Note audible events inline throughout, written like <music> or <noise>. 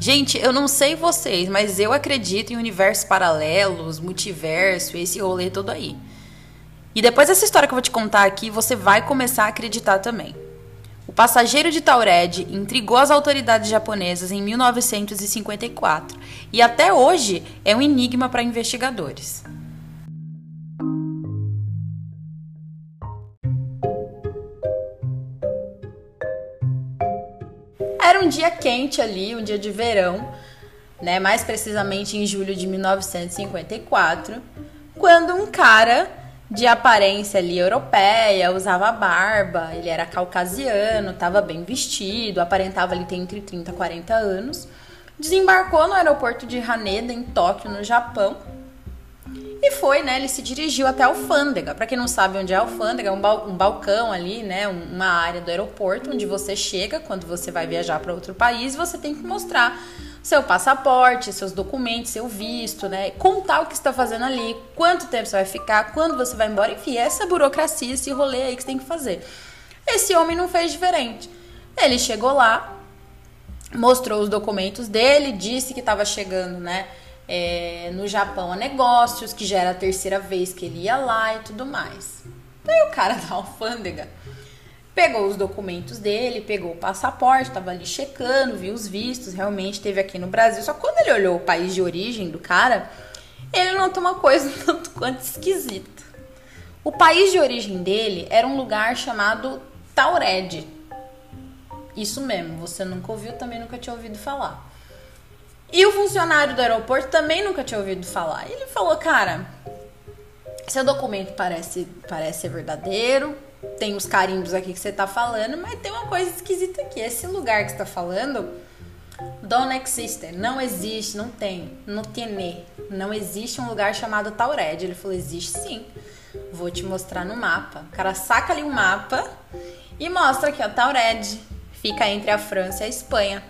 Gente, eu não sei vocês, mas eu acredito em universos paralelos, multiverso, esse rolê todo aí. E depois dessa história que eu vou te contar aqui, você vai começar a acreditar também. O passageiro de Taured intrigou as autoridades japonesas em 1954 e até hoje é um enigma para investigadores. Um dia quente ali, um dia de verão, né, mais precisamente em julho de 1954, quando um cara de aparência ali europeia, usava barba, ele era caucasiano, estava bem vestido, aparentava ali ter entre 30 e 40 anos. Desembarcou no aeroporto de Haneda, em Tóquio, no Japão. E foi, né? Ele se dirigiu até a alfândega. Para quem não sabe onde é a alfândega, é um, bal um balcão ali, né? Uma área do aeroporto onde você chega quando você vai viajar para outro país. Você tem que mostrar seu passaporte, seus documentos, seu visto, né? Contar o que está fazendo ali, quanto tempo você vai ficar, quando você vai embora, enfim, essa burocracia, esse rolê aí que você tem que fazer. Esse homem não fez diferente. Ele chegou lá, mostrou os documentos dele, disse que estava chegando, né? É, no Japão a negócios, que já era a terceira vez que ele ia lá e tudo mais. Daí o cara <laughs> da alfândega Pegou os documentos dele, pegou o passaporte, estava ali checando, viu os vistos, realmente teve aqui no Brasil. Só quando ele olhou o país de origem do cara, ele notou uma coisa <laughs> tanto quanto esquisita. O país de origem dele era um lugar chamado Taured. Isso mesmo, você nunca ouviu, também nunca tinha ouvido falar. E o funcionário do aeroporto também nunca tinha ouvido falar. Ele falou, cara, seu documento parece, parece ser verdadeiro, tem os carimbos aqui que você tá falando, mas tem uma coisa esquisita aqui. Esse lugar que você tá falando, don't exist, não existe, não tem, não tem, não existe um lugar chamado Taured. Ele falou, existe sim. Vou te mostrar no mapa. O cara saca ali um mapa e mostra aqui, ó, Taured. Fica entre a França e a Espanha.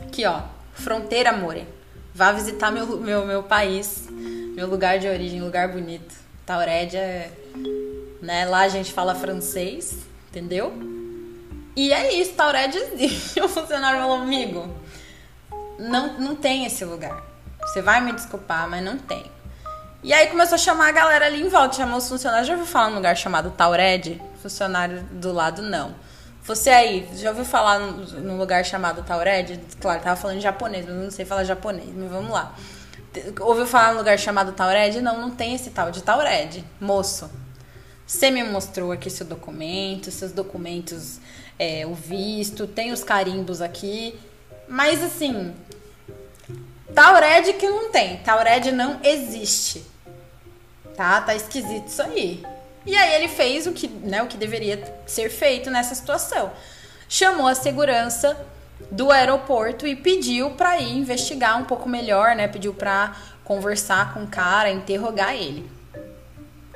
Aqui, ó, fronteira, amore. Vá visitar meu, meu, meu país, meu lugar de origem, lugar bonito. Taured é né? Lá a gente fala francês, entendeu? E é isso, Taured existe. <laughs> O funcionário falou, amigo, não, não tem esse lugar. Você vai me desculpar, mas não tem. E aí começou a chamar a galera ali em volta, chamou os funcionários. Já ouviu falar num lugar chamado Taured? Funcionário do lado, não. Você aí, já ouviu falar num lugar chamado Taured? Claro, tava falando japonês, mas não sei falar japonês, mas vamos lá. Ouviu falar num lugar chamado Taured? Não, não tem esse tal de Taured. Moço, você me mostrou aqui seu documento, seus documentos, é, o visto, tem os carimbos aqui. Mas assim, Taured que não tem. Taured não existe. Tá? Tá esquisito isso aí. E aí ele fez o que, né, o que deveria ser feito nessa situação. Chamou a segurança do aeroporto e pediu para ir investigar um pouco melhor, né? Pediu para conversar com o cara, interrogar ele.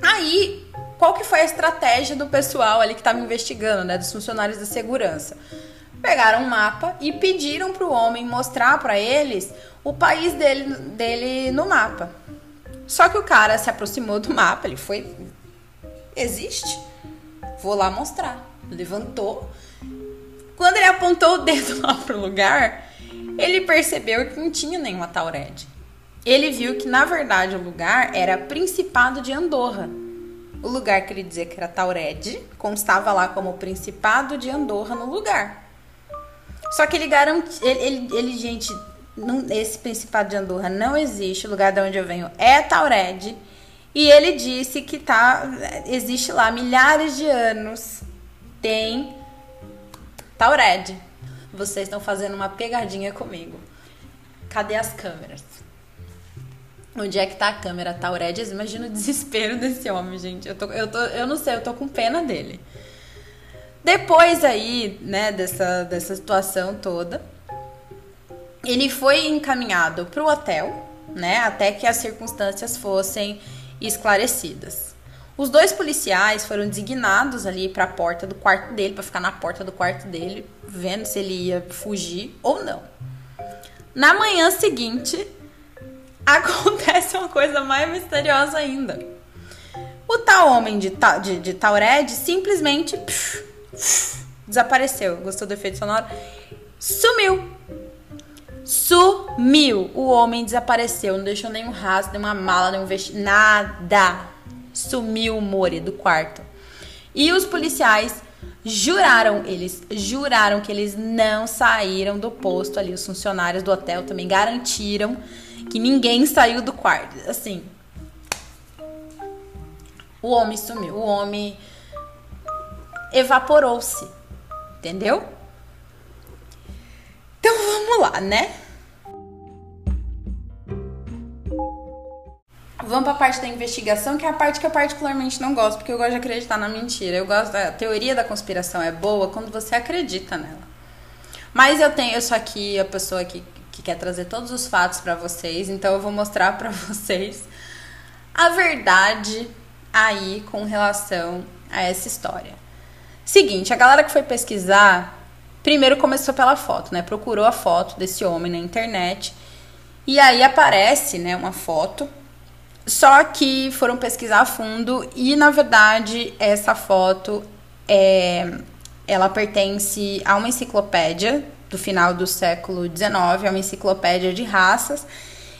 Aí qual que foi a estratégia do pessoal ali que estava investigando, né, dos funcionários da segurança? Pegaram um mapa e pediram para o homem mostrar para eles o país dele, dele no mapa. Só que o cara se aproximou do mapa, ele foi. Existe? Vou lá mostrar. Levantou. Quando ele apontou o dedo <laughs> lá pro lugar, ele percebeu que não tinha nenhuma Taured. Ele viu que, na verdade, o lugar era Principado de Andorra o lugar que ele dizia que era Taured constava lá como Principado de Andorra no lugar. Só que ele garante. Ele, ele, ele gente, não, esse Principado de Andorra não existe. O lugar de onde eu venho é Taured. E ele disse que tá, existe lá milhares de anos. Tem Taured. Vocês estão fazendo uma pegadinha comigo. Cadê as câmeras? Onde é que tá a câmera? Auredes? Imagina o desespero desse homem, gente. Eu, tô, eu, tô, eu não sei, eu tô com pena dele. Depois aí, né, dessa, dessa situação toda, ele foi encaminhado para o hotel, né, até que as circunstâncias fossem esclarecidas. Os dois policiais foram designados ali para a porta do quarto dele, para ficar na porta do quarto dele, vendo se ele ia fugir ou não. Na manhã seguinte, <laughs> acontece uma coisa mais misteriosa ainda. O tal homem de, de, de Taured simplesmente pff, desapareceu. Gostou do efeito sonoro? Sumiu. Sumiu. O homem desapareceu, não deixou nenhum rastro, nenhuma mala, nenhum vestido, nada. Sumiu o Mori do quarto. E os policiais juraram, eles juraram que eles não saíram do posto ali. Os funcionários do hotel também garantiram que ninguém saiu do quarto. Assim, o homem sumiu, o homem evaporou-se, entendeu? Então vamos lá, né? Vamos para a parte da investigação, que é a parte que eu particularmente não gosto, porque eu gosto de acreditar na mentira. Eu gosto da teoria da conspiração é boa quando você acredita nela. Mas eu tenho, sou aqui a pessoa que, que quer trazer todos os fatos para vocês, então eu vou mostrar para <laughs> vocês a verdade aí com relação a essa história. Seguinte, a galera que foi pesquisar, primeiro começou pela foto, né? Procurou a foto desse homem na internet. E aí aparece, né, uma foto só que foram pesquisar a fundo e, na verdade, essa foto é, ela pertence a uma enciclopédia do final do século XIX, é uma enciclopédia de raças,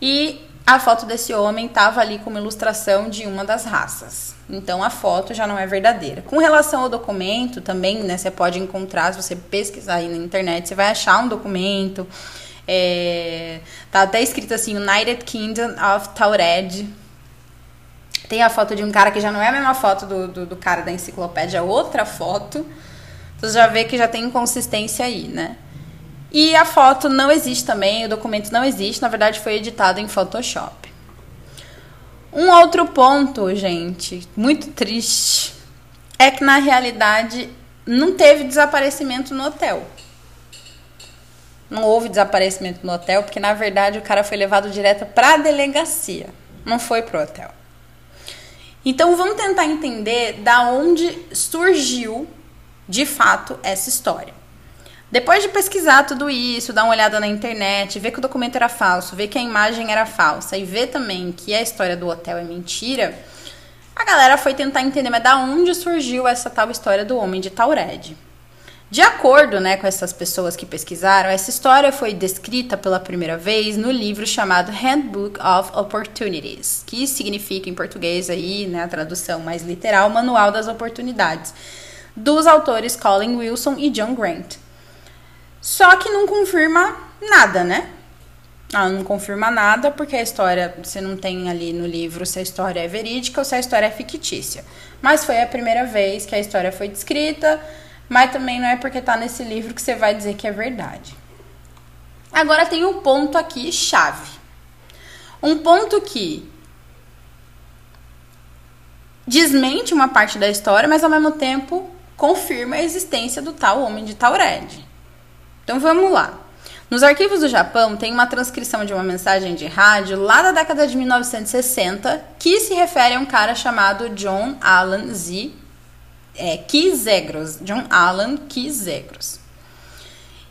e a foto desse homem estava ali com uma ilustração de uma das raças. Então a foto já não é verdadeira. Com relação ao documento, também, né, você pode encontrar, se você pesquisar aí na internet, você vai achar um documento. É, tá até escrito assim, United Kingdom of Taured, tem a foto de um cara que já não é a mesma foto do, do, do cara da enciclopédia, é outra foto. Você já vê que já tem inconsistência aí, né? E a foto não existe também, o documento não existe, na verdade foi editado em Photoshop. Um outro ponto, gente, muito triste, é que na realidade não teve desaparecimento no hotel. Não houve desaparecimento no hotel, porque na verdade o cara foi levado direto para a delegacia, não foi pro hotel. Então vamos tentar entender da onde surgiu de fato essa história. Depois de pesquisar tudo isso, dar uma olhada na internet, ver que o documento era falso, ver que a imagem era falsa e ver também que a história do hotel é mentira, a galera foi tentar entender, mas da onde surgiu essa tal história do homem de Taured? De acordo né, com essas pessoas que pesquisaram, essa história foi descrita pela primeira vez no livro chamado Handbook of Opportunities, que significa em português aí, né, a tradução mais literal, Manual das Oportunidades, dos autores Colin Wilson e John Grant. Só que não confirma nada, né? Ela não confirma nada porque a história, você não tem ali no livro se a história é verídica ou se a história é fictícia. Mas foi a primeira vez que a história foi descrita mas também não é porque tá nesse livro que você vai dizer que é verdade. Agora tem um ponto aqui chave. Um ponto que desmente uma parte da história, mas ao mesmo tempo confirma a existência do tal homem de Taured. Então vamos lá. Nos arquivos do Japão tem uma transcrição de uma mensagem de rádio lá da década de 1960 que se refere a um cara chamado John Allen Z é, Kizegros, John Allen Kizegros.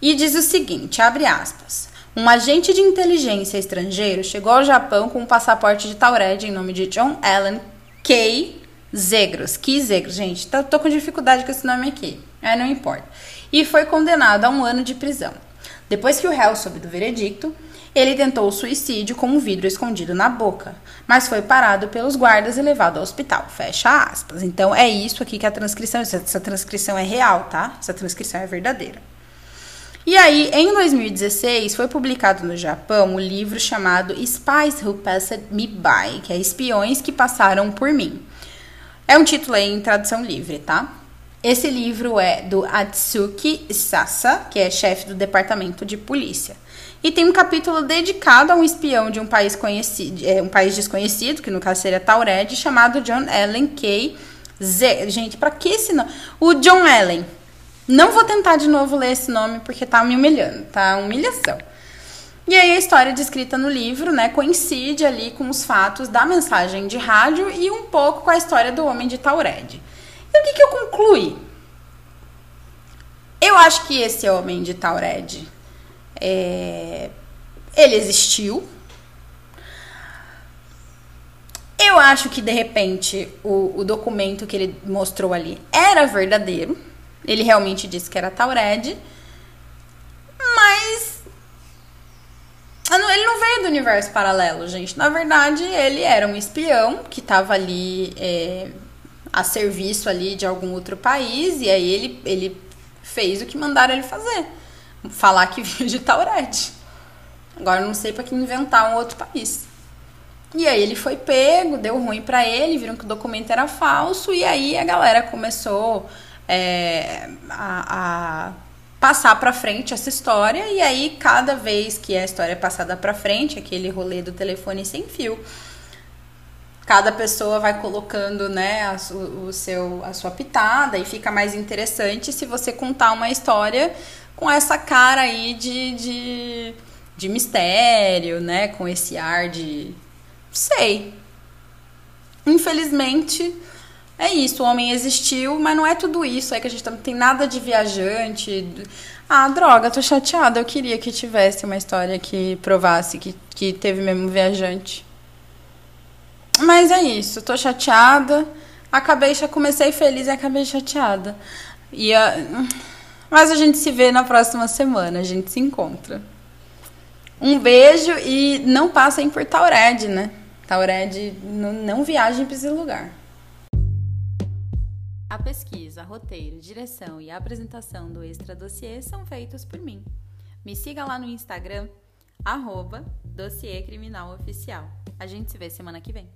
E diz o seguinte, abre aspas. Um agente de inteligência estrangeiro chegou ao Japão com um passaporte de Taured em nome de John Allen K. Zegros. Kizegros, gente, tô, tô com dificuldade com esse nome aqui. É, não importa. E foi condenado a um ano de prisão. Depois que o réu soube do veredicto, ele tentou o suicídio com um vidro escondido na boca, mas foi parado pelos guardas e levado ao hospital. Fecha aspas. Então é isso aqui que a transcrição, essa transcrição é real, tá? Essa transcrição é verdadeira. E aí, em 2016, foi publicado no Japão o livro chamado Spies Who Passed Me By, que é Espiões que Passaram por Mim. É um título aí em tradução livre, tá? Esse livro é do Atsuki Sasa, que é chefe do departamento de polícia. E tem um capítulo dedicado a um espião de um país conhecido, é, um país desconhecido, que no caso seria Taured, chamado John Allen K. Z. Gente, para que esse nome? O John Allen. Não vou tentar de novo ler esse nome porque tá me humilhando, tá? Humilhação. E aí a história descrita no livro, né, coincide ali com os fatos da mensagem de rádio e um pouco com a história do homem de Taured. E o que, que eu concluí? Eu acho que esse homem de Taured é, ele existiu. Eu acho que de repente o, o, documento que ele mostrou ali era verdadeiro. Ele realmente disse que era Taured. Mas ele não veio do universo paralelo, gente. Na verdade, ele era um espião que estava ali é, a serviço ali de algum outro país. E aí ele, ele fez o que mandaram ele fazer. Falar que <laughs> vinha de Taurete. Agora não sei para que inventar um outro país. E aí ele foi pego, deu ruim para ele, viram que o documento era falso, e aí a galera começou é, a, a passar para frente essa história e aí cada vez que a história é passada para frente, aquele rolê do telefone sem fio, cada pessoa vai colocando, né, a, o seu a sua pitada e fica mais interessante se você contar uma história com essa cara aí de, de, de mistério, né, com esse ar de sei. Infelizmente, é isso, o homem existiu, mas não é tudo isso, é que a gente não tem nada de viajante. Ah, droga, tô chateada. Eu queria que tivesse uma história que provasse que, que teve mesmo viajante. Mas é isso, tô chateada. Acabei, já comecei feliz e acabei chateada. E a... Mas a gente se vê na próxima semana, a gente se encontra. Um beijo e não passem por Taured, né? Taured, não, não viajem para esse lugar. A pesquisa, roteiro, direção e apresentação do Extra Dossiê são feitos por mim. Me siga lá no Instagram, arroba Dossiê Criminal Oficial. A gente se vê semana que vem.